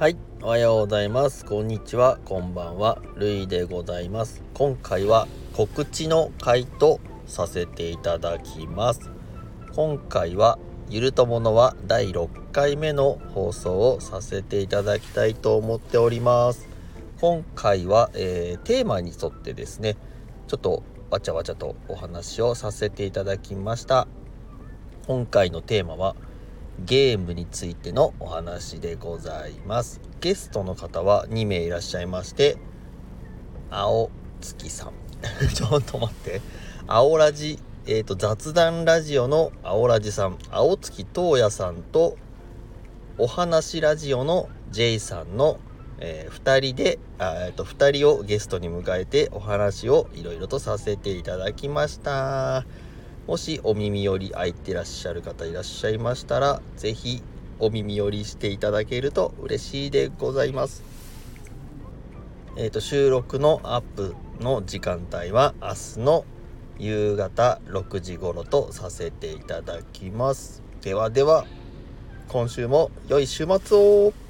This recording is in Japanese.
はいおはようございます。こんにちは。こんばんは。るいでございます。今回は告知の回とさせていただきます。今回はゆるとものは第6回目の放送をさせていただきたいと思っております。今回は、えー、テーマに沿ってですねちょっとわちゃわちゃとお話をさせていただきました。今回のテーマはゲームについてのお話でございます。ゲストの方は2名いらっしゃいまして青月さん。ちょっと待って。青ラジえーと、雑談ラジオの青ラジさん。青月東也さんとお話ラジオの J さんの、えー、2人であ、えーと、2人をゲストに迎えてお話をいろいろとさせていただきました。もしお耳寄り空いてらっしゃる方いらっしゃいましたら是非お耳寄りしていただけると嬉しいでございます。えーと収録のアップの時間帯は明日の夕方6時頃とさせていただきます。ではでは今週も良い週末を。